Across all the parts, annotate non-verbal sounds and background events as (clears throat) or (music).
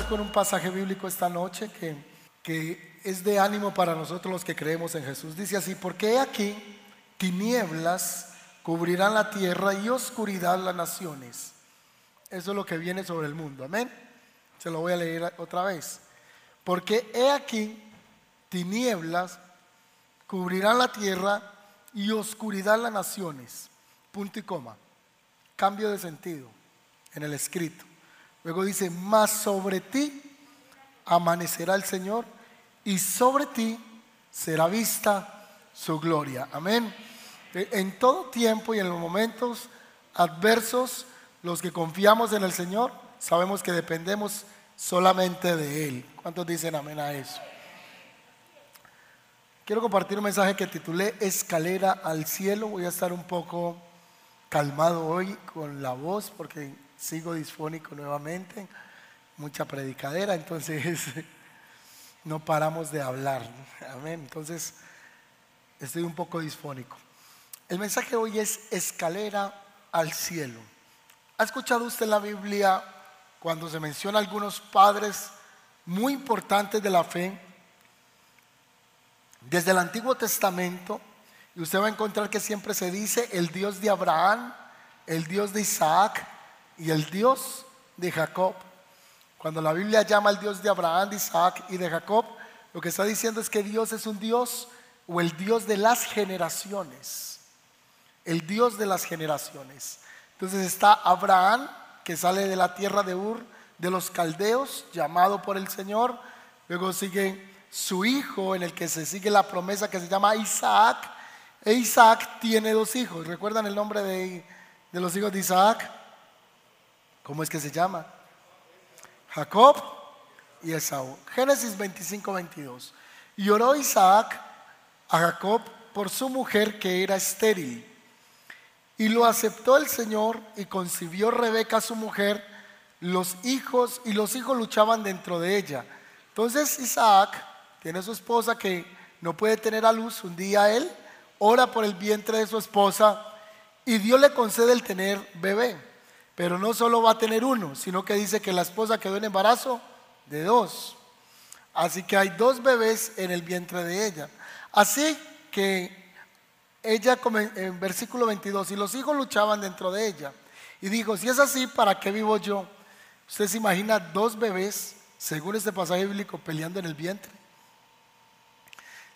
con un pasaje bíblico esta noche que, que es de ánimo para nosotros los que creemos en Jesús. Dice así, porque aquí tinieblas cubrirán la tierra y oscuridad las naciones. Eso es lo que viene sobre el mundo. Amén. Se lo voy a leer otra vez. Porque he aquí tinieblas cubrirán la tierra y oscuridad las naciones. Punto y coma. Cambio de sentido en el escrito. Luego dice, más sobre ti amanecerá el Señor y sobre ti será vista su gloria. Amén. En todo tiempo y en los momentos adversos, los que confiamos en el Señor, sabemos que dependemos solamente de Él. ¿Cuántos dicen amén a eso? Quiero compartir un mensaje que titulé Escalera al cielo. Voy a estar un poco calmado hoy con la voz porque sigo disfónico nuevamente. Mucha predicadera, entonces (laughs) no paramos de hablar. Amén. Entonces estoy un poco disfónico. El mensaje hoy es escalera al cielo. ¿Ha escuchado usted la Biblia cuando se menciona algunos padres muy importantes de la fe? Desde el Antiguo Testamento, y usted va a encontrar que siempre se dice el Dios de Abraham, el Dios de Isaac y el Dios de Jacob. Cuando la Biblia llama al Dios de Abraham, de Isaac y de Jacob, lo que está diciendo es que Dios es un Dios o el Dios de las generaciones. El Dios de las generaciones. Entonces está Abraham, que sale de la tierra de Ur, de los caldeos, llamado por el Señor. Luego sigue su hijo, en el que se sigue la promesa que se llama Isaac. E Isaac tiene dos hijos. ¿Recuerdan el nombre de, de los hijos de Isaac? ¿Cómo es que se llama? Jacob y Esaú. Génesis 25, 22. Y oró Isaac a Jacob por su mujer que era estéril. Y lo aceptó el Señor y concibió Rebeca su mujer, los hijos, y los hijos luchaban dentro de ella. Entonces Isaac tiene su esposa que no puede tener a luz. Un día él ora por el vientre de su esposa y Dios le concede el tener bebé. Pero no solo va a tener uno, sino que dice que la esposa quedó en embarazo de dos. Así que hay dos bebés en el vientre de ella. Así que ella, en versículo 22, y los hijos luchaban dentro de ella. Y dijo, si es así, ¿para qué vivo yo? Usted se imagina dos bebés, según este pasaje bíblico, peleando en el vientre.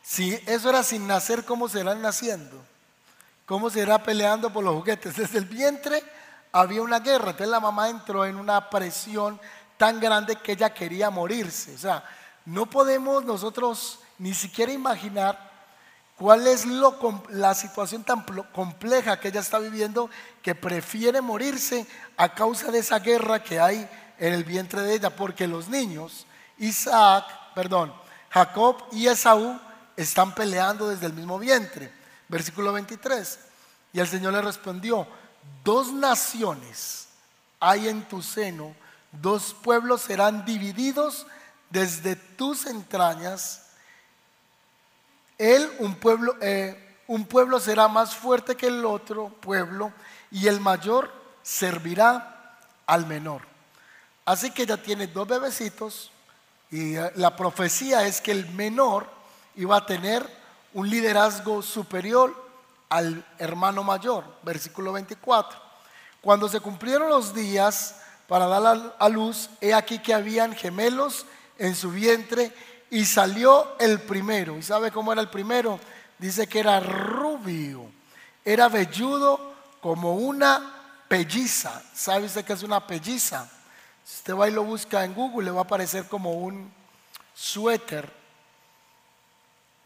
Si eso era sin nacer, ¿cómo serán naciendo? ¿Cómo será peleando por los juguetes? (laughs) Desde el vientre había una guerra. Entonces la mamá entró en una presión tan grande que ella quería morirse. O sea, no podemos nosotros ni siquiera imaginar cuál es la situación tan compleja que ella está viviendo que prefiere morirse a causa de esa guerra que hay en el vientre de ella. Porque los niños, Isaac, perdón, Jacob y Esaú están peleando desde el mismo vientre. Versículo 23. Y el Señor le respondió, dos naciones hay en tu seno, dos pueblos serán divididos desde tus entrañas. Él, un pueblo, eh, un pueblo será más fuerte que el otro pueblo y el mayor servirá al menor. Así que ya tiene dos bebecitos y eh, la profecía es que el menor iba a tener un liderazgo superior al hermano mayor, versículo 24. Cuando se cumplieron los días para dar a luz, he aquí que habían gemelos en su vientre y salió el primero. ¿Y sabe cómo era el primero? Dice que era rubio, era velludo como una pelliza. ¿Sabe usted qué es una pelliza? Si usted va y lo busca en Google, le va a aparecer como un suéter,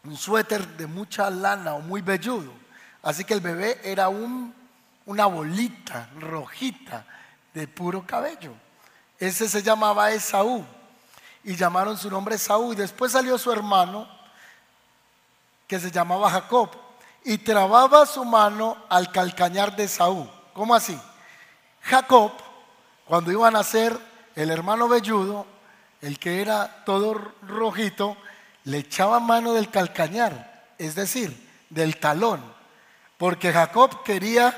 un suéter de mucha lana o muy velludo. Así que el bebé era una bolita rojita de puro cabello. Ese se llamaba Esaú. Y llamaron su nombre Esaú. Y después salió su hermano, que se llamaba Jacob. Y trababa su mano al calcañar de Esaú. ¿Cómo así? Jacob, cuando iba a nacer el hermano velludo, el que era todo rojito, le echaba mano del calcañar, es decir, del talón porque Jacob quería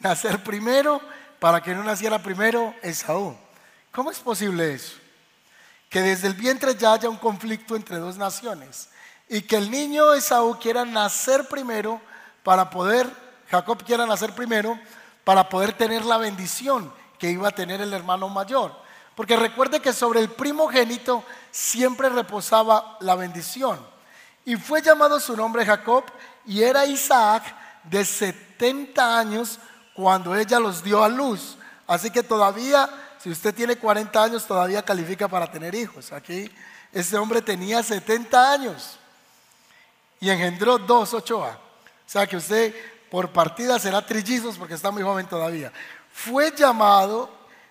nacer primero para que no naciera primero Esaú. ¿Cómo es posible eso? que desde el vientre ya haya un conflicto entre dos naciones y que el niño Esaú quiera nacer primero para poder, Jacob quiera nacer primero para poder tener la bendición que iba a tener el hermano mayor. Porque recuerde que sobre el primogénito siempre reposaba la bendición. Y fue llamado su nombre Jacob y era Isaac de 70 años cuando ella los dio a luz. Así que todavía, si usted tiene 40 años, todavía califica para tener hijos. Aquí ese hombre tenía 70 años y engendró dos Ochoa. O sea que usted por partida será trillizos porque está muy joven todavía. Fue llamado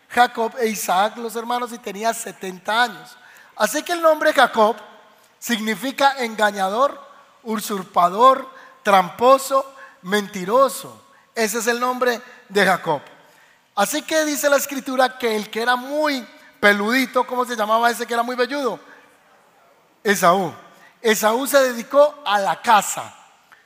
Jacob e Isaac, los hermanos, y tenía 70 años. Así que el nombre Jacob significa engañador, usurpador, tramposo, mentiroso. Ese es el nombre de Jacob. Así que dice la escritura que el que era muy peludito, ¿cómo se llamaba ese que era muy velludo? Esaú. Esaú se dedicó a la caza,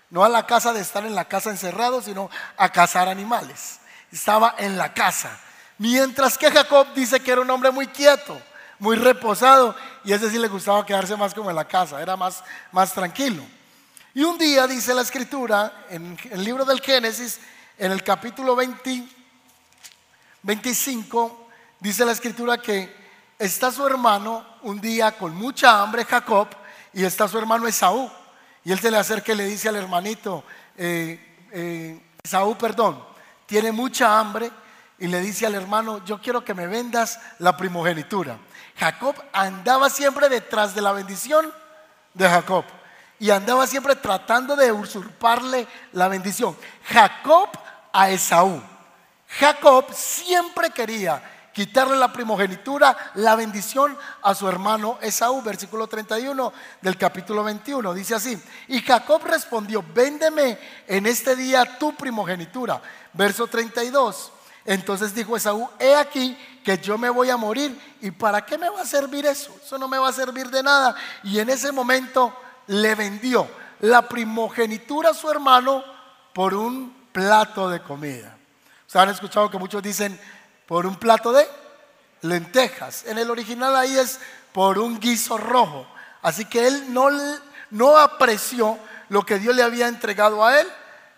no a la casa de estar en la casa encerrado, sino a cazar animales. Estaba en la casa. Mientras que Jacob dice que era un hombre muy quieto, muy reposado, y ese sí le gustaba quedarse más como en la casa, era más, más tranquilo. Y un día dice la escritura, en el libro del Génesis, en el capítulo 25, dice la escritura que está su hermano un día con mucha hambre, Jacob, y está su hermano Esaú. Y él se le acerca y le dice al hermanito, eh, eh, Esaú, perdón, tiene mucha hambre y le dice al hermano, yo quiero que me vendas la primogenitura. Jacob andaba siempre detrás de la bendición de Jacob y andaba siempre tratando de usurparle la bendición. Jacob a Esaú. Jacob siempre quería quitarle la primogenitura, la bendición a su hermano Esaú. Versículo 31 del capítulo 21. Dice así, y Jacob respondió, véndeme en este día tu primogenitura. Verso 32. Entonces dijo Esaú, he aquí que yo me voy a morir. ¿Y para qué me va a servir eso? Eso no me va a servir de nada. Y en ese momento le vendió la primogenitura a su hermano por un plato de comida. Ustedes han escuchado que muchos dicen por un plato de lentejas. En el original ahí es por un guiso rojo. Así que él no, no apreció lo que Dios le había entregado a él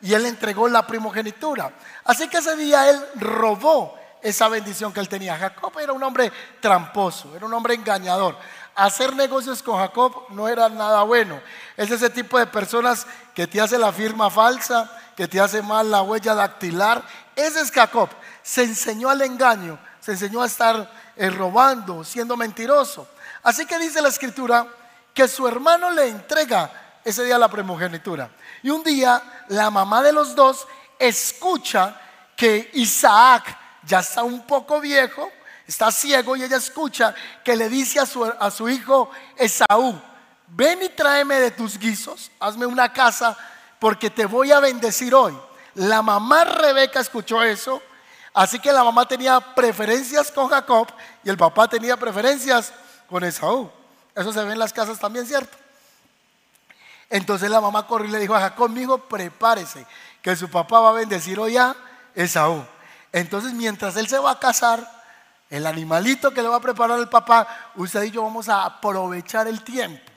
y él entregó la primogenitura. Así que ese día él robó esa bendición que él tenía. Jacob era un hombre tramposo, era un hombre engañador. Hacer negocios con Jacob no era nada bueno. Es ese tipo de personas que te hace la firma falsa, que te hace mal la huella dactilar. Ese es Jacob. Se enseñó al engaño, se enseñó a estar eh, robando, siendo mentiroso. Así que dice la escritura que su hermano le entrega ese día la primogenitura. Y un día la mamá de los dos escucha que Isaac ya está un poco viejo, está ciego y ella escucha que le dice a su, a su hijo Esaú, ven y tráeme de tus guisos, hazme una casa porque te voy a bendecir hoy. La mamá Rebeca escuchó eso, así que la mamá tenía preferencias con Jacob y el papá tenía preferencias con Esaú. Eso se ve en las casas también, ¿cierto? Entonces la mamá corrió y le dijo a Jacob, mi hijo, prepárese, que su papá va a bendecir hoy a Esaú. Entonces mientras él se va a casar, el animalito que le va a preparar el papá, usted y yo vamos a aprovechar el tiempo.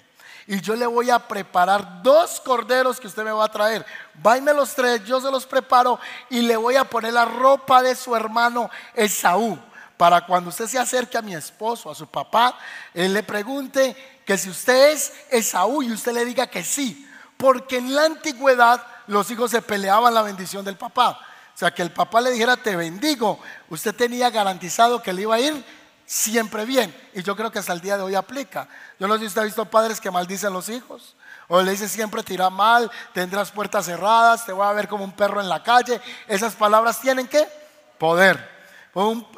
Y yo le voy a preparar dos corderos que usted me va a traer. Váyme los tres, yo se los preparo y le voy a poner la ropa de su hermano Esaú. Para cuando usted se acerque a mi esposo, a su papá, él le pregunte que si usted es Esaú y usted le diga que sí, porque en la antigüedad los hijos se peleaban la bendición del papá. O sea, que el papá le dijera, te bendigo, usted tenía garantizado que le iba a ir siempre bien. Y yo creo que hasta el día de hoy aplica. Yo no sé si usted ha visto padres que maldicen a los hijos. O le dicen siempre tira mal, tendrás puertas cerradas, te voy a ver como un perro en la calle. Esas palabras tienen que poder.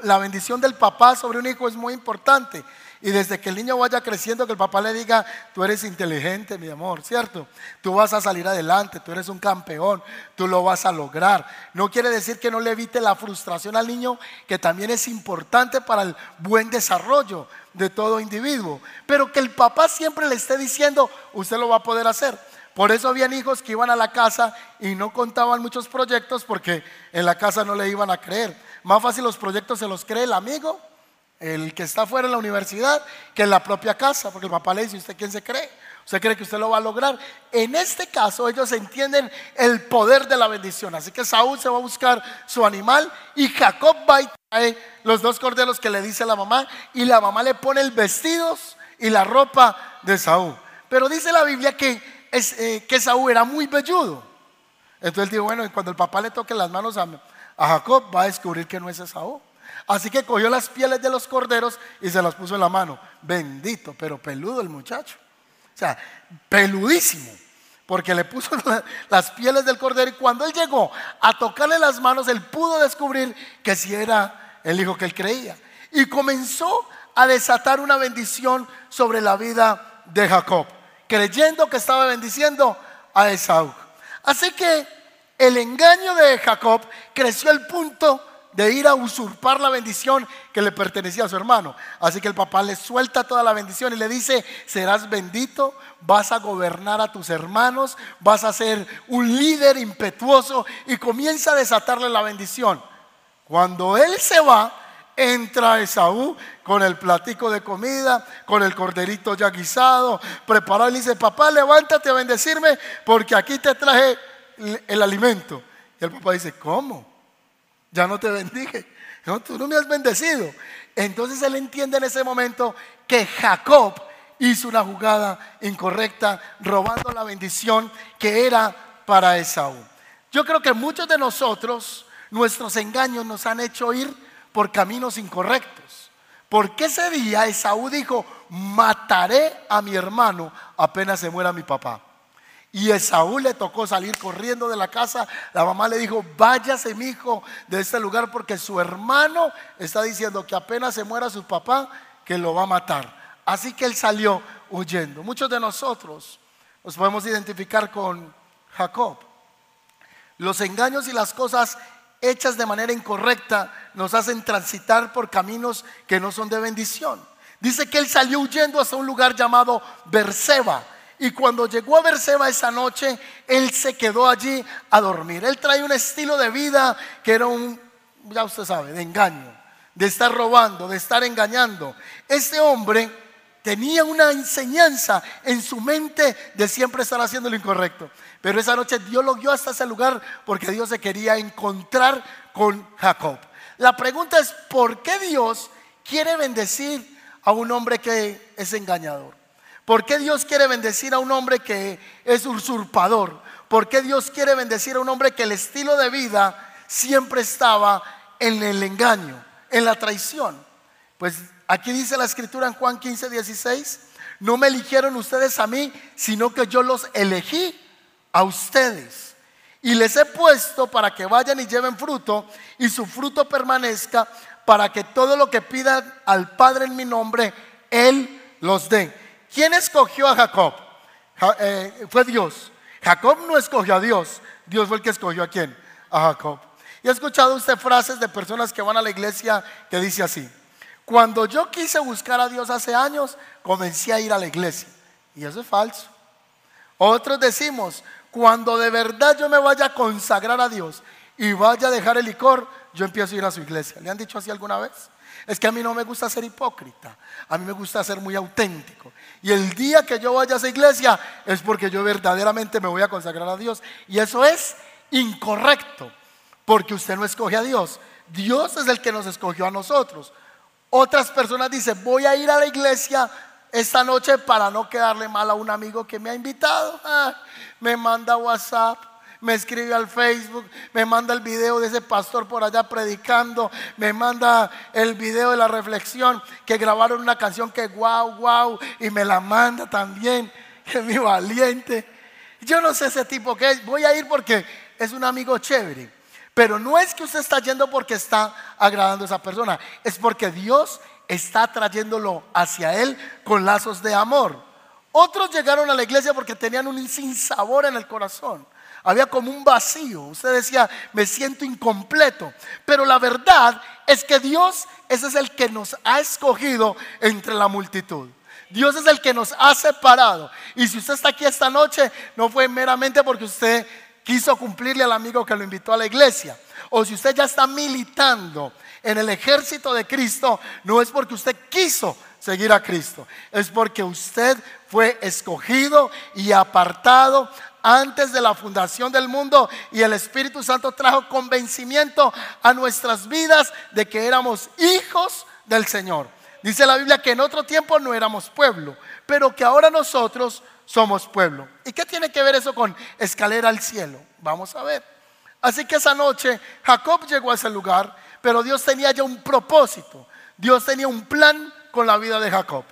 La bendición del papá sobre un hijo es muy importante. Y desde que el niño vaya creciendo, que el papá le diga, tú eres inteligente, mi amor, ¿cierto? Tú vas a salir adelante, tú eres un campeón, tú lo vas a lograr. No quiere decir que no le evite la frustración al niño, que también es importante para el buen desarrollo de todo individuo. Pero que el papá siempre le esté diciendo, usted lo va a poder hacer. Por eso habían hijos que iban a la casa y no contaban muchos proyectos porque en la casa no le iban a creer. Más fácil los proyectos se los cree el amigo el que está fuera en la universidad que en la propia casa, porque el papá le dice, ¿usted quién se cree? ¿Usted cree que usted lo va a lograr? En este caso ellos entienden el poder de la bendición. Así que Saúl se va a buscar su animal y Jacob va y trae los dos corderos que le dice la mamá y la mamá le pone el vestidos y la ropa de Saúl. Pero dice la Biblia que, eh, que Saúl era muy velludo. Entonces él dijo, bueno, y cuando el papá le toque las manos a, a Jacob va a descubrir que no es Esaú. Así que cogió las pieles de los corderos y se las puso en la mano. Bendito, pero peludo el muchacho. O sea, peludísimo. Porque le puso (laughs) las pieles del cordero y cuando él llegó a tocarle las manos, él pudo descubrir que si era el hijo que él creía. Y comenzó a desatar una bendición sobre la vida de Jacob, creyendo que estaba bendiciendo a Esaú. Así que el engaño de Jacob creció al punto de ir a usurpar la bendición que le pertenecía a su hermano. Así que el papá le suelta toda la bendición y le dice, serás bendito, vas a gobernar a tus hermanos, vas a ser un líder impetuoso y comienza a desatarle la bendición. Cuando él se va, entra Esaú con el platico de comida, con el corderito ya guisado, preparado y le dice, papá, levántate a bendecirme porque aquí te traje el alimento. Y el papá dice, ¿cómo? Ya no te bendiga No, tú no me has bendecido. Entonces él entiende en ese momento que Jacob hizo una jugada incorrecta, robando la bendición que era para Esaú. Yo creo que muchos de nosotros, nuestros engaños nos han hecho ir por caminos incorrectos. Porque ese día Esaú dijo, mataré a mi hermano apenas se muera mi papá. Y Esaú le tocó salir corriendo de la casa. La mamá le dijo, váyase mi hijo de este lugar porque su hermano está diciendo que apenas se muera su papá, que lo va a matar. Así que él salió huyendo. Muchos de nosotros nos podemos identificar con Jacob. Los engaños y las cosas hechas de manera incorrecta nos hacen transitar por caminos que no son de bendición. Dice que él salió huyendo hasta un lugar llamado Berseba y cuando llegó a Berseba esa noche, él se quedó allí a dormir. Él trae un estilo de vida que era un, ya usted sabe, de engaño, de estar robando, de estar engañando. Este hombre tenía una enseñanza en su mente de siempre estar haciendo lo incorrecto. Pero esa noche Dios lo guió hasta ese lugar porque Dios se quería encontrar con Jacob. La pregunta es, ¿por qué Dios quiere bendecir a un hombre que es engañador? ¿Por qué Dios quiere bendecir a un hombre que es usurpador? ¿Por qué Dios quiere bendecir a un hombre que el estilo de vida siempre estaba en el engaño, en la traición? Pues aquí dice la escritura en Juan 15, 16, no me eligieron ustedes a mí, sino que yo los elegí a ustedes. Y les he puesto para que vayan y lleven fruto y su fruto permanezca para que todo lo que pidan al Padre en mi nombre, Él los dé. ¿Quién escogió a Jacob? Eh, fue Dios. Jacob no escogió a Dios. Dios fue el que escogió a quién? A Jacob. Y he escuchado usted frases de personas que van a la iglesia que dice así. Cuando yo quise buscar a Dios hace años, comencé a ir a la iglesia. Y eso es falso. Otros decimos, cuando de verdad yo me vaya a consagrar a Dios y vaya a dejar el licor, yo empiezo a ir a su iglesia. ¿Le han dicho así alguna vez? Es que a mí no me gusta ser hipócrita, a mí me gusta ser muy auténtico. Y el día que yo vaya a esa iglesia es porque yo verdaderamente me voy a consagrar a Dios. Y eso es incorrecto, porque usted no escoge a Dios. Dios es el que nos escogió a nosotros. Otras personas dicen, voy a ir a la iglesia esta noche para no quedarle mal a un amigo que me ha invitado. Ah, me manda WhatsApp me escribe al Facebook, me manda el video de ese pastor por allá predicando, me manda el video de la reflexión que grabaron una canción que wow, wow, y me la manda también, (laughs) que mi valiente. Yo no sé ese tipo que es, voy a ir porque es un amigo chévere. Pero no es que usted está yendo porque está agradando a esa persona, es porque Dios está trayéndolo hacia Él con lazos de amor. Otros llegaron a la iglesia porque tenían un sinsabor en el corazón. Había como un vacío. Usted decía, me siento incompleto. Pero la verdad es que Dios ese es el que nos ha escogido entre la multitud. Dios es el que nos ha separado. Y si usted está aquí esta noche, no fue meramente porque usted quiso cumplirle al amigo que lo invitó a la iglesia. O si usted ya está militando en el ejército de Cristo, no es porque usted quiso seguir a Cristo, es porque usted fue escogido y apartado antes de la fundación del mundo y el Espíritu Santo trajo convencimiento a nuestras vidas de que éramos hijos del Señor. Dice la Biblia que en otro tiempo no éramos pueblo, pero que ahora nosotros somos pueblo. ¿Y qué tiene que ver eso con escalera al cielo? Vamos a ver. Así que esa noche Jacob llegó a ese lugar, pero Dios tenía ya un propósito. Dios tenía un plan con la vida de Jacob.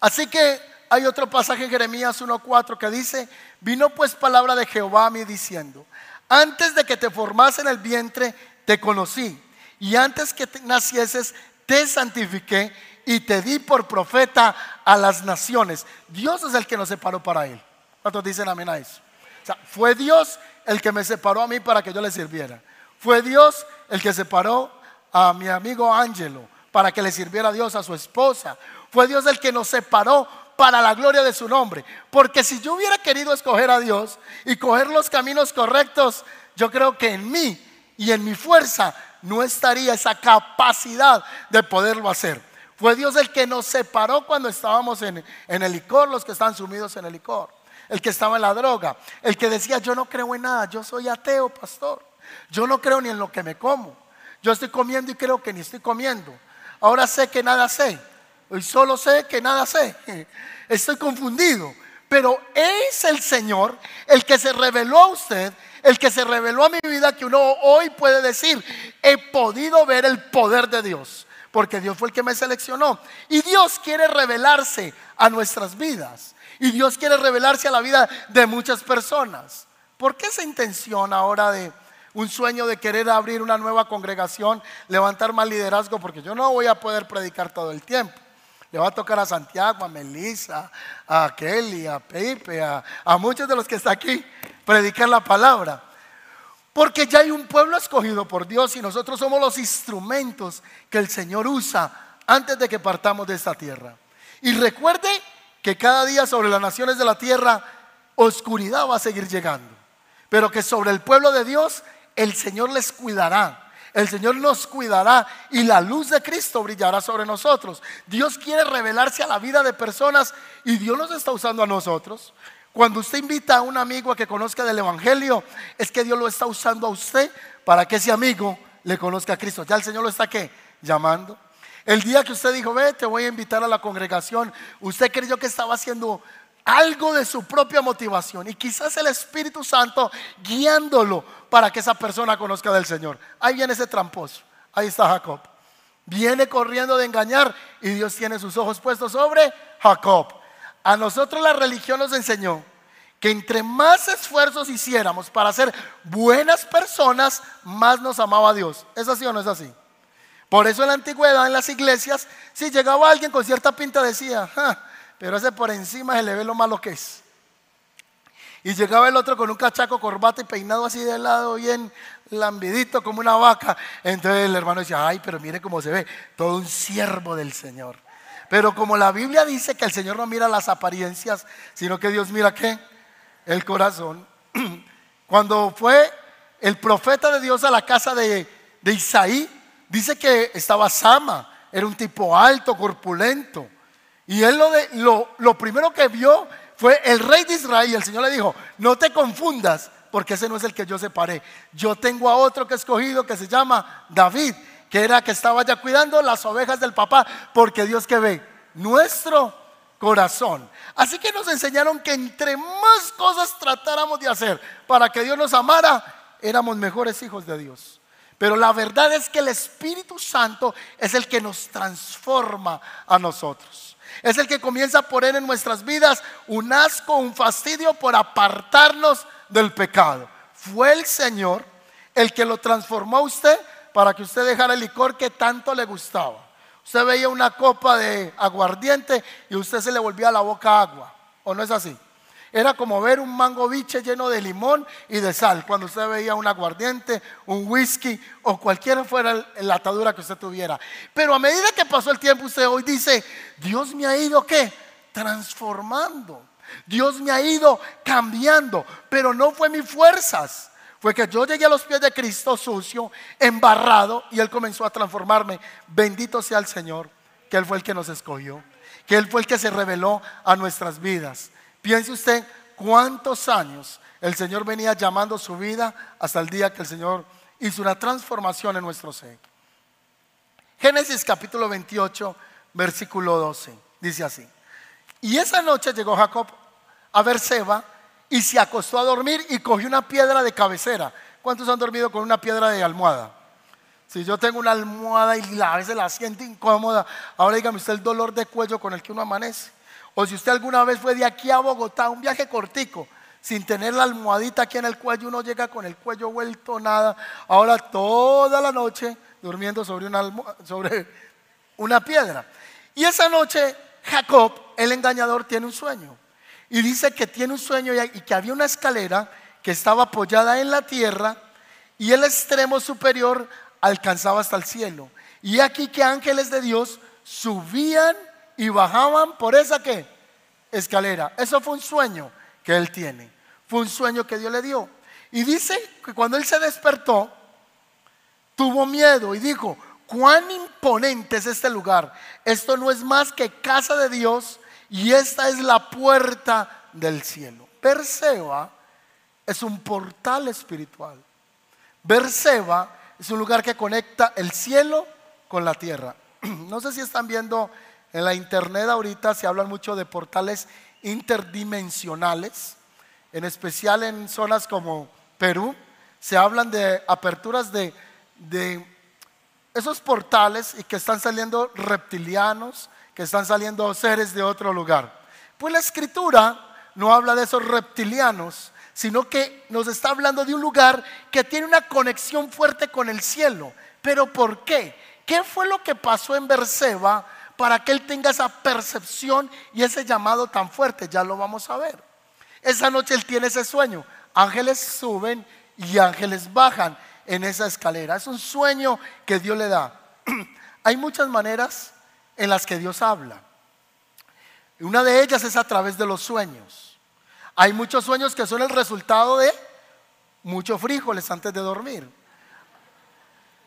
Así que hay otro pasaje en Jeremías 1.4 que dice, vino pues palabra de Jehová a mí diciendo, antes de que te formase en el vientre, te conocí, y antes que nacieses, te santifiqué y te di por profeta a las naciones. Dios es el que nos separó para él. ¿Cuántos dicen amén a eso? O sea, fue Dios el que me separó a mí para que yo le sirviera. Fue Dios el que separó a mi amigo Ángelo para que le sirviera a Dios, a su esposa. Fue Dios el que nos separó para la gloria de su nombre. Porque si yo hubiera querido escoger a Dios y coger los caminos correctos, yo creo que en mí y en mi fuerza no estaría esa capacidad de poderlo hacer. Fue Dios el que nos separó cuando estábamos en, el licor, los que están sumidos en el licor, el que estaba en la droga, el que decía, yo no creo en nada, yo soy ateo, pastor, yo no creo ni en lo que me como, yo estoy comiendo y creo que ni estoy comiendo, ahora sé que nada sé, y solo sé que nada sé, (laughs) estoy confundido, pero es el Señor el que se reveló a usted, el que se reveló a mi vida, que uno hoy puede decir, he podido ver el poder de Dios porque Dios fue el que me seleccionó. Y Dios quiere revelarse a nuestras vidas. Y Dios quiere revelarse a la vida de muchas personas. ¿Por qué esa intención ahora de un sueño de querer abrir una nueva congregación, levantar más liderazgo? Porque yo no voy a poder predicar todo el tiempo. Le va a tocar a Santiago, a Melissa, a Kelly, a Pepe, a, muchos de los que están aquí, predicar la palabra. Porque ya hay un pueblo escogido por Dios y nosotros somos los instrumentos que el Señor usa antes de que partamos de esta tierra. Y recuerde que cada día sobre las naciones de la tierra oscuridad va a seguir llegando. Pero que sobre el pueblo de Dios el Señor les cuidará. El Señor nos cuidará y la luz de Cristo brillará sobre nosotros. Dios quiere revelarse a la vida de personas y Dios nos está usando a nosotros. Cuando usted invita a un amigo a que conozca del Evangelio, es que Dios lo está usando a usted para que ese amigo le conozca a Cristo. Ya el Señor lo está ¿qué? llamando. El día que usted dijo, ve, te voy a invitar a la congregación, usted creyó que estaba haciendo algo de su propia motivación y quizás el Espíritu Santo guiándolo para que esa persona conozca del Señor. Ahí viene ese tramposo, ahí está Jacob. Viene corriendo de engañar y Dios tiene sus ojos puestos sobre Jacob. A nosotros la religión nos enseñó que entre más esfuerzos hiciéramos para ser buenas personas, más nos amaba Dios. ¿Es así o no es así? Por eso en la antigüedad, en las iglesias, si llegaba alguien con cierta pinta, decía, pero ese por encima se le ve lo malo que es. Y llegaba el otro con un cachaco, corbata y peinado así de lado, bien lambidito como una vaca. Entonces el hermano decía, ay, pero mire cómo se ve, todo un siervo del Señor. Pero como la Biblia dice que el Señor no mira las apariencias, sino que Dios mira qué? El corazón. (clears throat) Cuando fue el profeta de Dios a la casa de, Isaí, dice que estaba Sama, era un tipo alto, corpulento. Y él lo, lo, lo primero que vio fue el rey de Israel. Y el Señor le dijo, no te confundas, porque ese no es el que yo separé. Yo tengo a otro que he escogido que se llama David que era que estaba ya cuidando las ovejas del papá, porque Dios que ve nuestro corazón. Así que nos enseñaron que entre más cosas tratáramos de hacer para que Dios nos amara, éramos mejores hijos de Dios. Pero la verdad es que el Espíritu Santo es el que nos transforma a nosotros. Es el que comienza a poner en nuestras vidas un asco, un fastidio por apartarnos del pecado. Fue el Señor el que lo transformó a usted para que usted dejara el licor que tanto le gustaba. Usted veía una copa de aguardiente y usted se le volvía la boca agua. ¿O no es así? Era como ver un mango biche lleno de limón y de sal. Cuando usted veía un aguardiente, un whisky o cualquiera fuera la atadura que usted tuviera. Pero a medida que pasó el tiempo, usted hoy dice, Dios me ha ido qué? Transformando. Dios me ha ido cambiando, pero no fue mis fuerzas. Fue que yo llegué a los pies de Cristo sucio, embarrado, y Él comenzó a transformarme. Bendito sea el Señor, que Él fue el que nos escogió, que Él fue el que se reveló a nuestras vidas. Piense usted cuántos años el Señor venía llamando su vida hasta el día que el Señor hizo una transformación en nuestro ser. Génesis capítulo 28, versículo 12, dice así. Y esa noche llegó Jacob a Berseba y se acostó a dormir y cogió una piedra de cabecera. ¿Cuántos han dormido con una piedra de almohada? Si yo tengo una almohada y a veces la siento incómoda, ahora dígame usted el dolor de cuello con el que uno amanece. O si usted alguna vez fue de aquí a Bogotá, un viaje cortico, sin tener la almohadita aquí en el cuello, uno llega con el cuello vuelto nada. Ahora toda la noche durmiendo sobre una, sobre una piedra. Y esa noche Jacob, el engañador, tiene un sueño. Y dice que tiene un sueño y que había una escalera que estaba apoyada en la tierra y el extremo superior alcanzaba hasta el cielo. Y aquí que ángeles de Dios subían y bajaban por esa que escalera. Eso fue un sueño que él tiene. Fue un sueño que Dios le dio. Y dice que cuando él se despertó, tuvo miedo y dijo, cuán imponente es este lugar. Esto no es más que casa de Dios y esta es la puerta del cielo. Berseba es un portal espiritual. Berseba es un lugar que conecta el cielo con la tierra. (clears throat) No sé si están viendo en la internet ahorita, se hablan mucho de portales interdimensionales, en especial en zonas como Perú, se hablan de aperturas de, esos portales y que están saliendo reptilianos, que están saliendo seres de otro lugar. Pues la escritura no habla de esos reptilianos, sino que nos está hablando de un lugar que tiene una conexión fuerte con el cielo. ¿Pero por qué? ¿Qué fue lo que pasó en Berseba para que él tenga esa percepción y ese llamado tan fuerte? Ya lo vamos a ver. Esa noche él tiene ese sueño. Ángeles suben y ángeles bajan en esa escalera. Es un sueño que Dios le da. (clears throat) Hay muchas maneras en las que Dios habla. Una de ellas es a través de los sueños. Hay muchos sueños que son el resultado de muchos frijoles antes de dormir.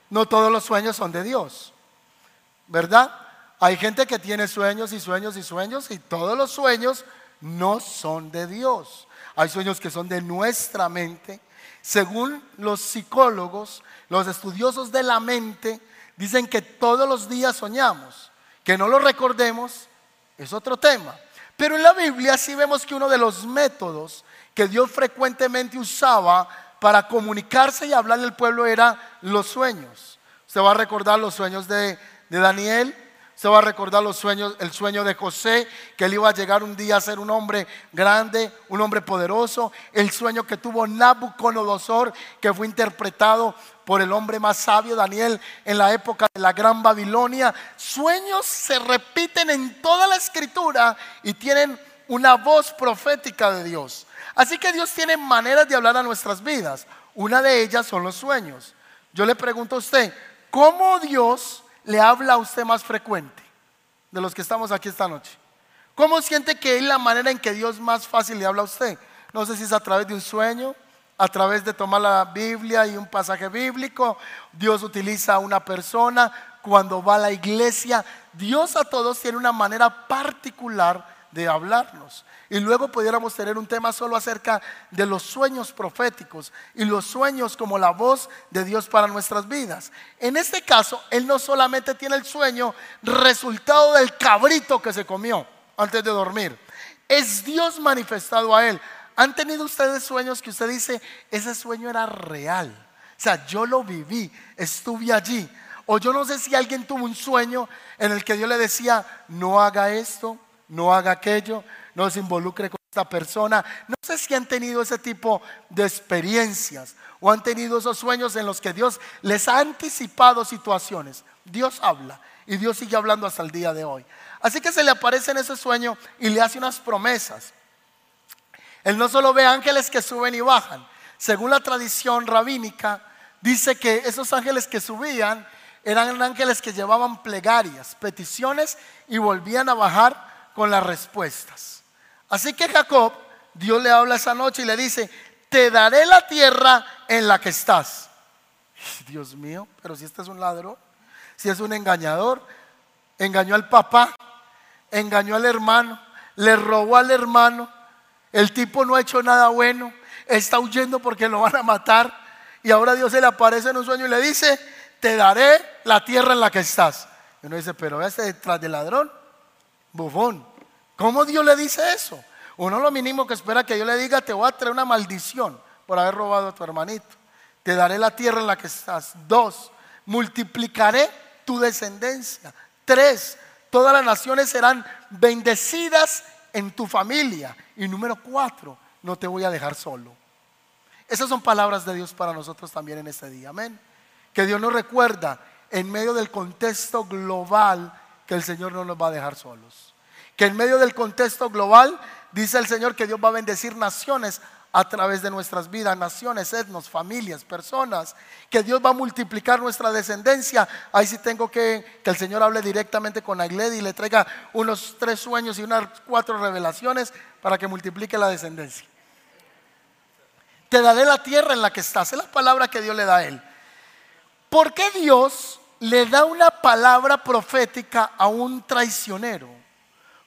No todos los sueños son de Dios, ¿verdad? Hay gente que tiene sueños y sueños y sueños y todos los sueños no son de Dios. Hay sueños que son de nuestra mente según los psicólogos, los estudiosos de la mente, dicen que todos los días soñamos. Que no lo recordemos es otro tema. Pero en la Biblia sí vemos que uno de los métodos que Dios frecuentemente usaba para comunicarse y hablarle al pueblo era los sueños. Usted va a recordar los sueños de, de Daniel, se va a recordar los sueños, el sueño de José, que él iba a llegar un día a ser un hombre grande, un hombre poderoso. El sueño que tuvo Nabucodonosor, que fue interpretado por el hombre más sabio, Daniel, en la época de la Gran Babilonia. Sueños se repiten en toda la escritura y tienen una voz profética de Dios. Así que Dios tiene maneras de hablar a nuestras vidas. Una de ellas son los sueños. Yo le pregunto a usted, ¿cómo Dios le habla a usted más frecuente de los que estamos aquí esta noche? ¿Cómo siente que es la manera en que Dios más fácil le habla a usted? No sé si es a través de un sueño, a través de tomar la Biblia y un pasaje bíblico. Dios utiliza a una persona cuando va a la iglesia. Dios a todos tiene una manera particular de hablarnos. Y luego pudiéramos tener un tema solo acerca de los sueños proféticos y los sueños como la voz de Dios para nuestras vidas. En este caso, Él no solamente tiene el sueño resultado del cabrito que se comió antes de dormir, es Dios manifestado a Él. ¿Han tenido ustedes sueños que usted dice, ese sueño era real? O sea, yo lo viví, estuve allí. O yo no sé si alguien tuvo un sueño en el que Dios le decía, no haga esto, no haga aquello, no se involucre con esta persona. No sé si han tenido ese tipo de experiencias o han tenido esos sueños en los que Dios les ha anticipado situaciones. Dios habla y Dios sigue hablando hasta el día de hoy. Así que se le aparece en ese sueño y le hace unas promesas. Él no solo ve ángeles que suben y bajan. Según la tradición rabínica, dice que esos ángeles que subían eran ángeles que llevaban plegarias, peticiones y volvían a bajar con las respuestas. Así que Jacob, Dios le habla esa noche y le dice, te daré la tierra en la que estás. (laughs) Dios mío, pero si este es un ladrón, si es un engañador, engañó al papá, engañó al hermano, le robó al hermano, el tipo no ha hecho nada bueno, está huyendo porque lo van a matar y ahora Dios se le aparece en un sueño y le dice, te daré la tierra en la que estás. Y uno dice, pero este detrás del ladrón, bufón. ¿Cómo Dios le dice eso? Uno lo mínimo que espera que Dios le diga, te voy a traer una maldición por haber robado a tu hermanito. Te daré la tierra en la que estás. Dos, multiplicaré tu descendencia. Tres, todas las naciones serán bendecidas en tu familia. Y número cuatro, no te voy a dejar solo. Esas son palabras de Dios para nosotros también en este día. Amén. Que Dios nos recuerda en medio del contexto global que el Señor no nos va a dejar solos. Que en medio del contexto global dice el Señor que Dios va a bendecir naciones a través de nuestras vidas, naciones, etnos, familias, personas, que Dios va a multiplicar nuestra descendencia. Ahí sí tengo que que el Señor hable directamente con Agled y le traiga unos tres sueños y unas cuatro revelaciones para que multiplique la descendencia. Te daré la tierra en la que estás. Es la palabra que Dios le da a él. ¿Por qué Dios le da una palabra profética a un traicionero?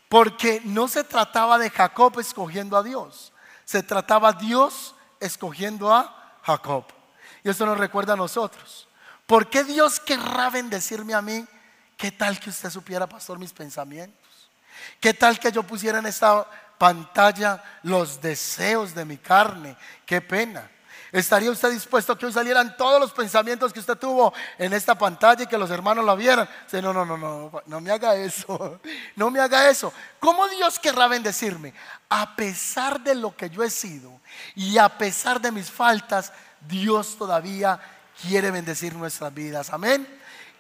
Porque no se trataba de Jacob escogiendo a Dios se trataba Dios escogiendo a Jacob. Y eso nos recuerda a nosotros. ¿Por qué Dios querrá bendecirme a mí? ¿Qué tal que usted supiera, pastor, mis pensamientos? ¿Qué tal que yo pusiera en esta pantalla los deseos de mi carne? Qué pena. ¿Estaría usted dispuesto a que hoy salieran todos los pensamientos que usted tuvo en esta pantalla y que los hermanos la vieran? no, no, no, no, no me haga eso. (laughs) No me haga eso. ¿Cómo Dios querrá bendecirme? A pesar de lo que yo he sido y a pesar de mis faltas, Dios todavía quiere bendecir nuestras vidas. Amén.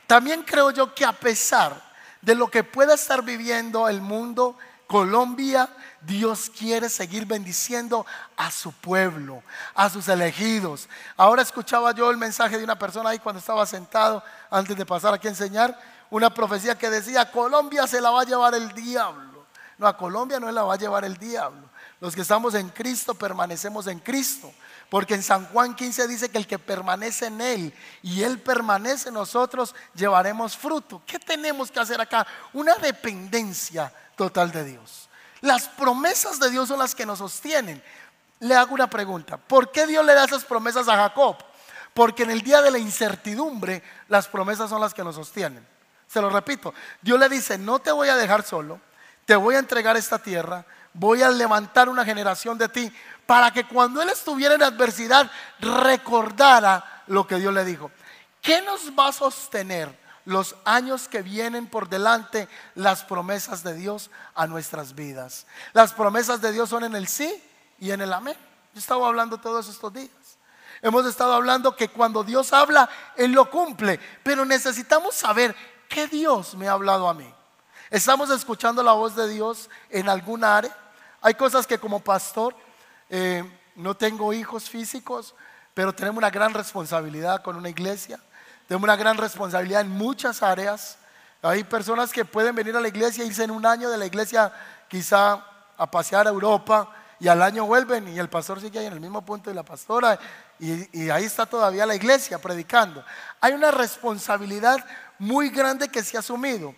También creo yo que a pesar de lo que pueda estar viviendo el mundo, Colombia, Dios quiere seguir bendiciendo a su pueblo, a sus elegidos. Ahora escuchaba yo el mensaje de una persona ahí cuando estaba sentado, antes de pasar aquí a enseñar, una profecía que decía, Colombia se la va a llevar el diablo. No, a Colombia no la va a llevar el diablo. Los que estamos en Cristo permanecemos en Cristo. Porque en San Juan 15 dice que el que permanece en Él y Él permanece en nosotros, llevaremos fruto. ¿Qué tenemos que hacer acá? Una dependencia total de Dios. Las promesas de Dios son las que nos sostienen. Le hago una pregunta. ¿Por qué Dios le da esas promesas a Jacob? Porque en el día de la incertidumbre las promesas son las que nos sostienen. Se lo repito. Dios le dice, no te voy a dejar solo, te voy a entregar esta tierra, voy a levantar una generación de ti para que cuando él estuviera en adversidad recordara lo que Dios le dijo. ¿Qué nos va a sostener los años que vienen por delante las promesas de Dios a nuestras vidas. Las promesas de Dios son en el sí y en el amén. Yo estaba hablando todos estos días. Hemos estado hablando que cuando Dios habla, Él lo cumple. Pero necesitamos saber qué Dios me ha hablado a mí. ¿Estamos escuchando la voz de Dios en algún área? Hay cosas que como pastor eh, no tengo hijos físicos, pero tenemos una gran responsabilidad con una iglesia. Tenemos una gran responsabilidad en muchas áreas. Hay personas que pueden venir a la iglesia, irse en un año de la iglesia quizá a pasear a Europa y al año vuelven y el pastor sigue ahí en el mismo punto y la pastora y, y ahí está todavía la iglesia predicando. Hay una responsabilidad muy grande que se ha asumido,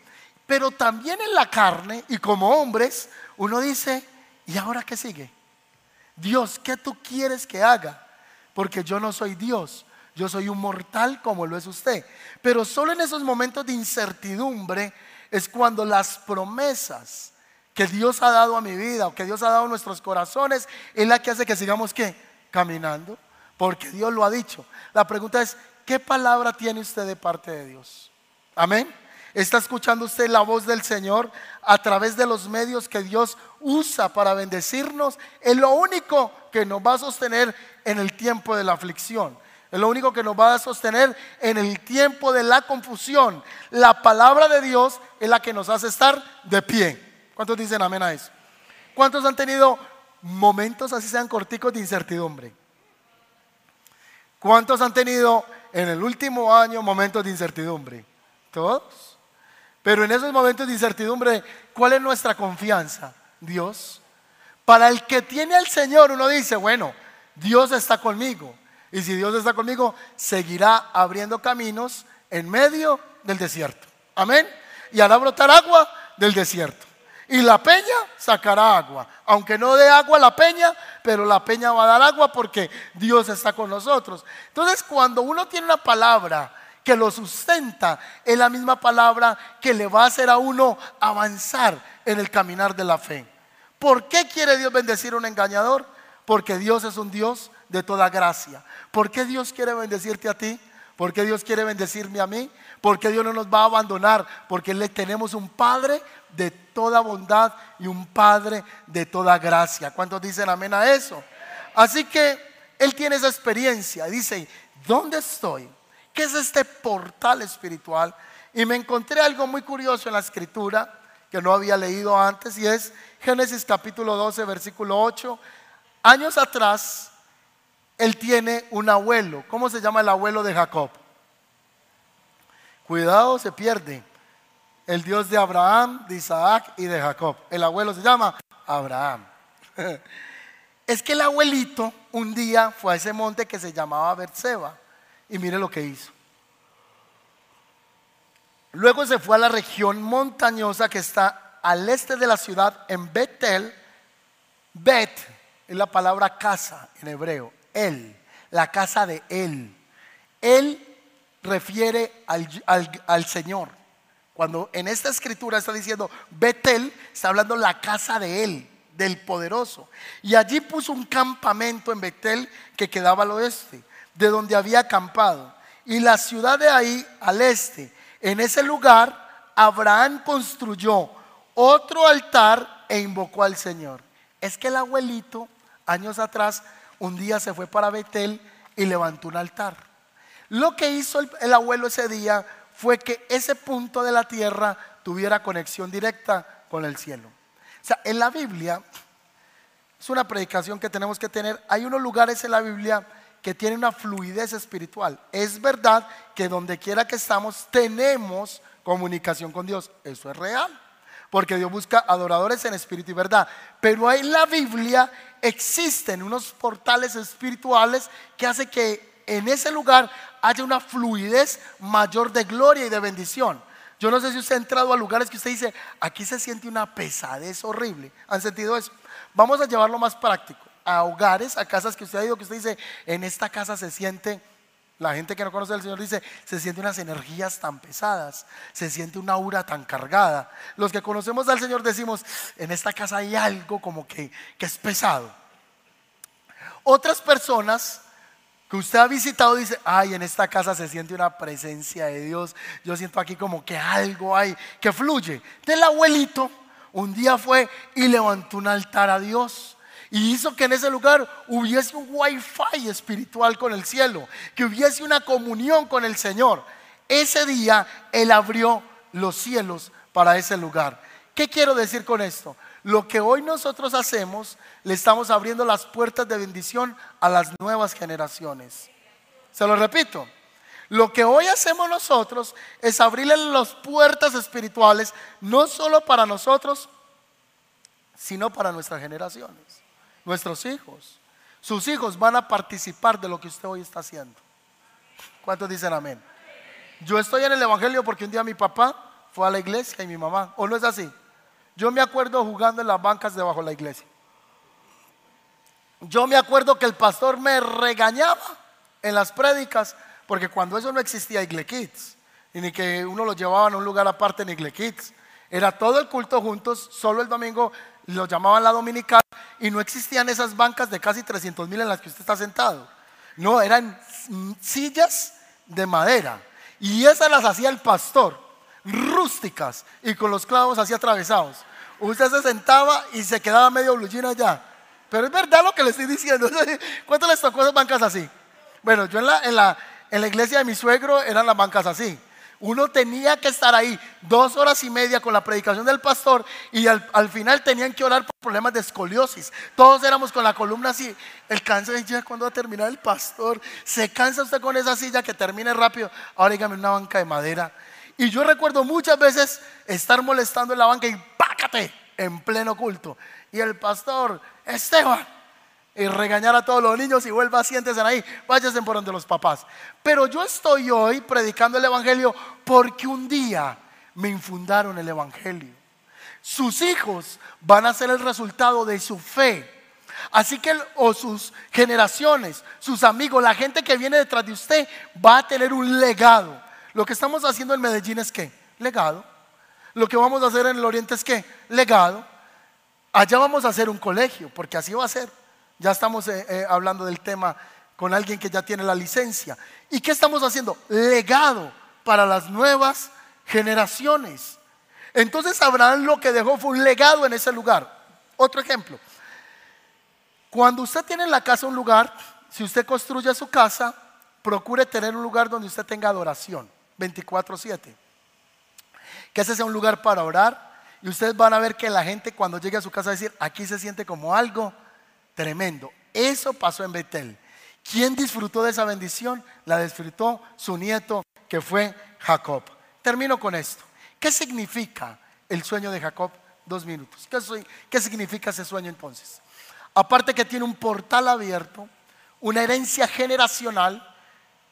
pero también en la carne y como hombres uno dice, ¿y ahora qué sigue? Dios, ¿qué tú quieres que haga? Porque yo no soy Dios, yo soy un mortal como lo es usted. Pero solo en esos momentos de incertidumbre es cuando las promesas que Dios ha dado a mi vida o que Dios ha dado a nuestros corazones es la que hace que sigamos ¿qué? caminando. Porque Dios lo ha dicho. La pregunta es, ¿qué palabra tiene usted de parte de Dios? Amén. ¿Está escuchando usted la voz del Señor a través de los medios que Dios usa para bendecirnos? Es lo único que nos va a sostener en el tiempo de la aflicción. Es lo único que nos va a sostener en el tiempo de la confusión. La palabra de Dios es la que nos hace estar de pie. ¿Cuántos dicen amén a eso? ¿Cuántos han tenido momentos, así sean corticos, de incertidumbre? ¿Cuántos han tenido en el último año momentos de incertidumbre? Todos. Pero en esos momentos de incertidumbre, ¿cuál es nuestra confianza? Dios. Para el que tiene al Señor, uno dice, bueno, Dios está conmigo. Y si Dios está conmigo, seguirá abriendo caminos en medio del desierto. Amén. Y hará brotar agua del desierto. Y la peña sacará agua. Aunque no dé agua la peña, pero la peña va a dar agua porque Dios está con nosotros. Entonces, cuando uno tiene una palabra que lo sustenta, es la misma palabra que le va a hacer a uno avanzar en el caminar de la fe. ¿Por qué quiere Dios bendecir a un engañador? Porque Dios es un Dios de toda gracia. ¿Por qué Dios quiere bendecirte a ti? ¿Por qué Dios quiere bendecirme a mí? Porque Dios no nos va a abandonar, porque le tenemos un Padre de toda bondad y un Padre de toda gracia. ¿Cuántos dicen amén a eso? Así que Él tiene esa experiencia. Dice, ¿dónde estoy? ¿Qué es este portal espiritual? Y me encontré algo muy curioso en la escritura que no había leído antes y es Génesis capítulo 12, versículo 8. Años atrás, él tiene un abuelo. ¿Cómo se llama el abuelo de Jacob? Cuidado, se pierde. El Dios de Abraham, de Isaac y de Jacob. El abuelo se llama Abraham. (laughs) Es que el abuelito un día fue a ese monte que se llamaba Berseba y mire lo que hizo. Luego se fue a la región montañosa que está al este de la ciudad, en Betel. Bet es la palabra casa en hebreo. Él, la casa de Él. Él refiere al, Señor. Cuando en esta escritura está diciendo Betel, está hablando la casa de Él, del poderoso. Y allí puso un campamento en Betel que quedaba al oeste, de donde había acampado. Y la ciudad de ahí, al este, en ese lugar, Abraham construyó otro altar e invocó al Señor. Es que el abuelito, años atrás, un día se fue para Betel y levantó un altar. Lo que hizo el, abuelo ese día fue que ese punto de la tierra tuviera conexión directa con el cielo. O sea, en la Biblia, es una predicación que tenemos que tener, hay unos lugares en la Biblia que tienen una fluidez espiritual. Es verdad que donde quiera que estamos tenemos comunicación con Dios, eso es real porque Dios busca adoradores en espíritu y verdad. Pero en la Biblia existen unos portales espirituales que hace que en ese lugar haya una fluidez mayor de gloria y de bendición. Yo no sé si usted ha entrado a lugares que usted dice, aquí se siente una pesadez horrible. ¿Han sentido eso? Vamos a llevarlo más práctico. A hogares, a casas que usted ha ido, que usted dice, en esta casa se siente la gente que no conoce al Señor dice, se siente unas energías tan pesadas, se siente una aura tan cargada. Los que conocemos al Señor decimos, en esta casa hay algo como que, que es pesado. Otras personas que usted ha visitado dice, ay, en esta casa se siente una presencia de Dios. Yo siento aquí como que algo hay que fluye. Del abuelito un día fue y levantó un altar a Dios y hizo que en ese lugar hubiese un wifi espiritual con el cielo, que hubiese una comunión con el Señor. Ese día Él abrió los cielos para ese lugar. ¿Qué quiero decir con esto? Lo que hoy nosotros hacemos, le estamos abriendo las puertas de bendición a las nuevas generaciones. Se lo repito. Lo que hoy hacemos nosotros es abrirle las puertas espirituales, no solo para nosotros, sino para nuestras generaciones nuestros hijos. Sus hijos van a participar de lo que usted hoy está haciendo. ¿Cuántos dicen amén? Yo estoy en el Evangelio porque un día mi papá fue a la iglesia y mi mamá. ¿O no es así? Yo me acuerdo jugando en las bancas debajo de la iglesia. Yo me acuerdo que el pastor me regañaba en las prédicas porque cuando eso no existía Igle Kids y ni que uno lo llevaba a un lugar aparte en Igle Kids. Era todo el culto juntos, solo el domingo lo llamaban la dominical y no existían esas bancas de casi 300 mil en las que usted está sentado. No, eran sillas de madera y esas las hacía el pastor, rústicas y con los clavos así atravesados. Usted se sentaba y se quedaba medio blue allá. Pero es verdad lo que le estoy diciendo. (laughs) ¿Cuánto les tocó esas bancas así? Bueno, yo en la, en la, en la iglesia de mi suegro eran las bancas así. Uno tenía que estar ahí dos horas y media con la predicación del pastor y al, final tenían que orar por problemas de escoliosis. Todos éramos con la columna así. El cáncer ya cuando va a terminar el pastor. Se cansa usted con esa silla que termine rápido. Ahora dígame una banca de madera. Y yo recuerdo muchas veces estar molestando en la banca y pácate. en pleno culto. Y el pastor, Esteban, y regañar a todos los niños y vuelva, siéntese ahí, váyanse por donde los papás. Pero yo estoy hoy predicando el Evangelio porque un día me infundaron el Evangelio. Sus hijos van a ser el resultado de su fe. Así que, o sus generaciones, sus amigos, la gente que viene detrás de usted va a tener un legado. Lo que estamos haciendo en Medellín es qué? Legado. Lo que vamos a hacer en el Oriente es qué? Legado. Allá vamos a hacer un colegio, porque así va a ser. Ya estamos eh, eh, hablando del tema con alguien que ya tiene la licencia. ¿Y qué estamos haciendo? Legado para las nuevas generaciones. Entonces Abraham lo que dejó fue un legado en ese lugar. Otro ejemplo. Cuando usted tiene en la casa un lugar, si usted construye su casa, procure tener un lugar donde usted tenga adoración, 24/7. Que ese sea un lugar para orar. Y ustedes van a ver que la gente cuando llegue a su casa va a decir, aquí se siente como algo Tremendo. Eso pasó en Betel. ¿Quién disfrutó de esa bendición? La disfrutó su nieto, que fue Jacob. Termino con esto. ¿Qué significa el sueño de Jacob? Dos minutos. ¿Qué, significa ese sueño entonces? Aparte que tiene un portal abierto, una herencia generacional,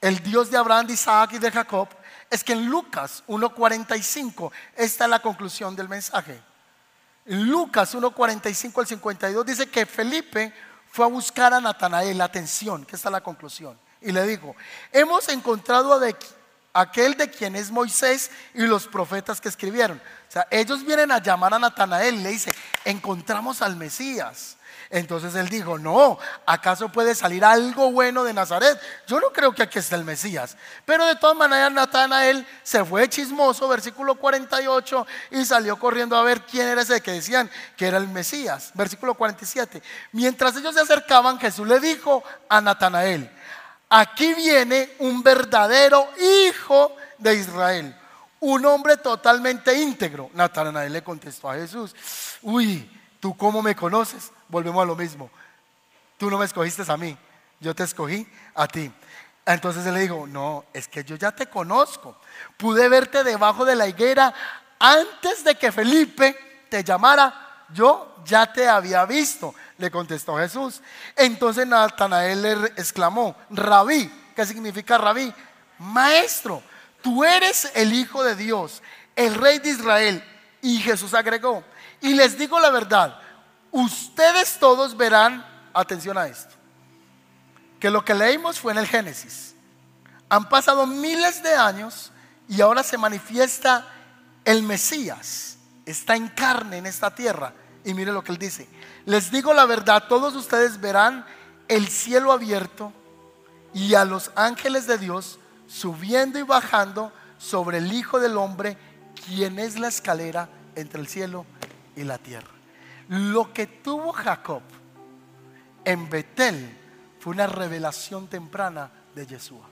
el Dios de Abraham, de Isaac y de Jacob, es que en Lucas 1.45, esta es la conclusión del mensaje. Lucas 1.45 al 52 dice que Felipe fue a buscar a Natanael, atención, que está la conclusión, y le dijo, hemos encontrado a aquel de quien es Moisés y los profetas que escribieron. O sea, ellos vienen a llamar a Natanael y le dice, encontramos al Mesías. Entonces él dijo, no, ¿acaso puede salir algo bueno de Nazaret? Yo no creo que aquí esté el Mesías. Pero de todas maneras Natanael se fue chismoso, versículo 48, y salió corriendo a ver quién era ese que decían que era el Mesías. Versículo 47. Mientras ellos se acercaban, Jesús le dijo a Natanael, aquí viene un verdadero hijo de Israel, un hombre totalmente íntegro. Natanael le contestó a Jesús, uy, ¿tú cómo me conoces? volvemos a lo mismo. Tú no me escogiste a mí, yo te escogí a ti. Entonces él le dijo, no, es que yo ya te conozco. Pude verte debajo de la higuera antes de que Felipe te llamara. Yo ya te había visto, le contestó Jesús. Entonces Natanael le exclamó, rabí, ¿qué significa rabí? Maestro, tú eres el Hijo de Dios, el Rey de Israel. Y Jesús agregó, y les digo la verdad, ustedes todos verán, atención a esto, que lo que leímos fue en el Génesis. Han pasado miles de años y ahora se manifiesta el Mesías. Está en carne en esta tierra. Y mire lo que él dice. Les digo la verdad, todos ustedes verán el cielo abierto y a los ángeles de Dios subiendo y bajando sobre el Hijo del Hombre, quien es la escalera entre el cielo y la tierra. Lo que tuvo Jacob en Betel fue una revelación temprana de Yeshua.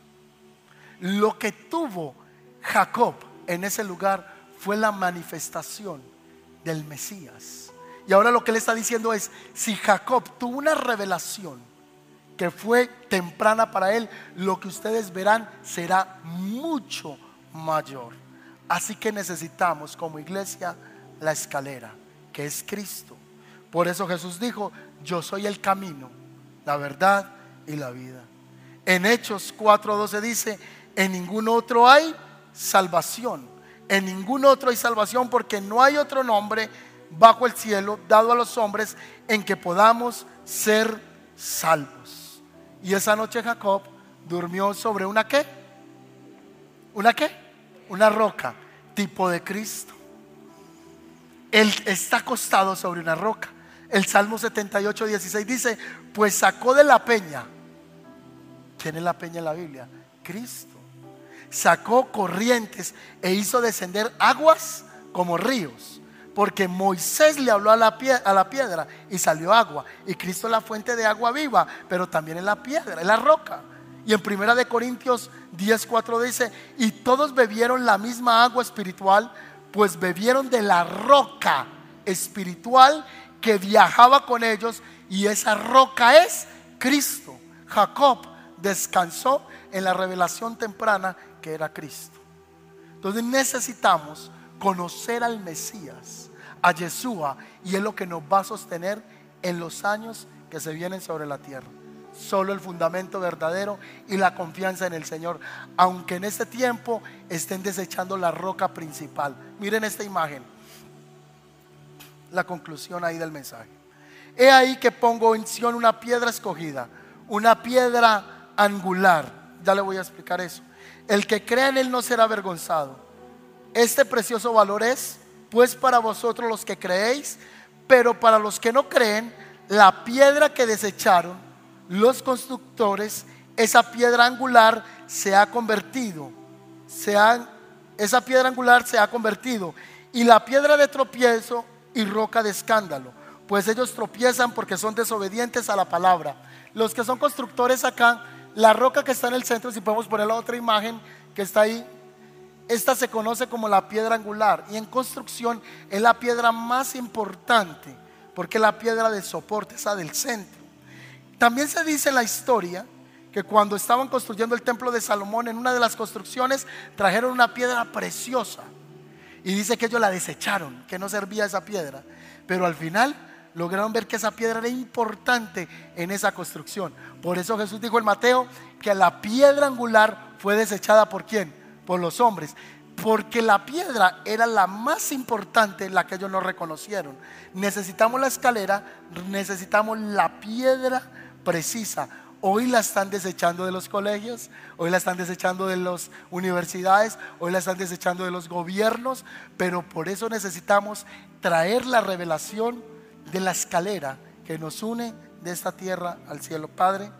Lo que tuvo Jacob en ese lugar fue la manifestación del Mesías. Y ahora lo que le está diciendo es, si Jacob tuvo una revelación que fue temprana para él, lo que ustedes verán será mucho mayor. Así que necesitamos como iglesia la escalera, que es Cristo. Por eso Jesús dijo, yo soy el camino, la verdad y la vida. En Hechos 4:12 dice, en ningún otro hay salvación. En ningún otro hay salvación porque no hay otro nombre bajo el cielo dado a los hombres en que podamos ser salvos. Y esa noche Jacob durmió sobre una qué? ¿Una qué? Una roca, tipo de Cristo. Él está acostado sobre una roca. El Salmo 78, 16 dice, pues sacó de la peña. ¿Quién es la peña en la Biblia? Cristo. Sacó corrientes e hizo descender aguas como ríos. Porque Moisés le habló a la, piedra y salió agua. Y Cristo es la fuente de agua viva, pero también es la piedra, es la roca. Y en Primera de Corintios 10:4 dice, "Y todos bebieron la misma agua espiritual, pues bebieron de la roca espiritual que viajaba con ellos y esa roca es Cristo. Jacob descansó en la revelación temprana que era Cristo. Entonces necesitamos conocer al Mesías, a Yeshua y es lo que nos va a sostener en los años que se vienen sobre la tierra. Solo el fundamento verdadero y la confianza en el Señor. Aunque en este tiempo estén desechando la roca principal. Miren esta imagen. La conclusión ahí del mensaje. He ahí que pongo en Sion una piedra escogida, una piedra angular. Ya le voy a explicar eso. El que crea en él no será avergonzado. Este precioso valor es, pues para vosotros los que creéis, pero para los que no creen, la piedra que desecharon los constructores, esa piedra angular se ha convertido, se esa piedra angular se ha convertido, y la piedra de tropiezo y roca de escándalo, pues ellos tropiezan porque son desobedientes a la palabra. Los que son constructores acá, la roca que está en el centro, si podemos poner la otra imagen que está ahí, esta se conoce como la piedra angular y en construcción es la piedra más importante porque es la piedra de soporte, esa del centro. También se dice en la historia que cuando estaban construyendo el templo de Salomón, en una de las construcciones trajeron una piedra preciosa y dice que ellos la desecharon, que no servía esa piedra, pero al final lograron ver que esa piedra era importante en esa construcción. Por eso Jesús dijo en Mateo que la piedra angular fue desechada por quién? Por los hombres. Porque la piedra era la más importante, la que ellos no reconocieron. Necesitamos la escalera, necesitamos la piedra precisa. Hoy la están desechando de los colegios, hoy la están desechando de las universidades, hoy la están desechando de los gobiernos, pero por eso necesitamos traer la revelación de la escalera que nos une de esta tierra al cielo. Padre.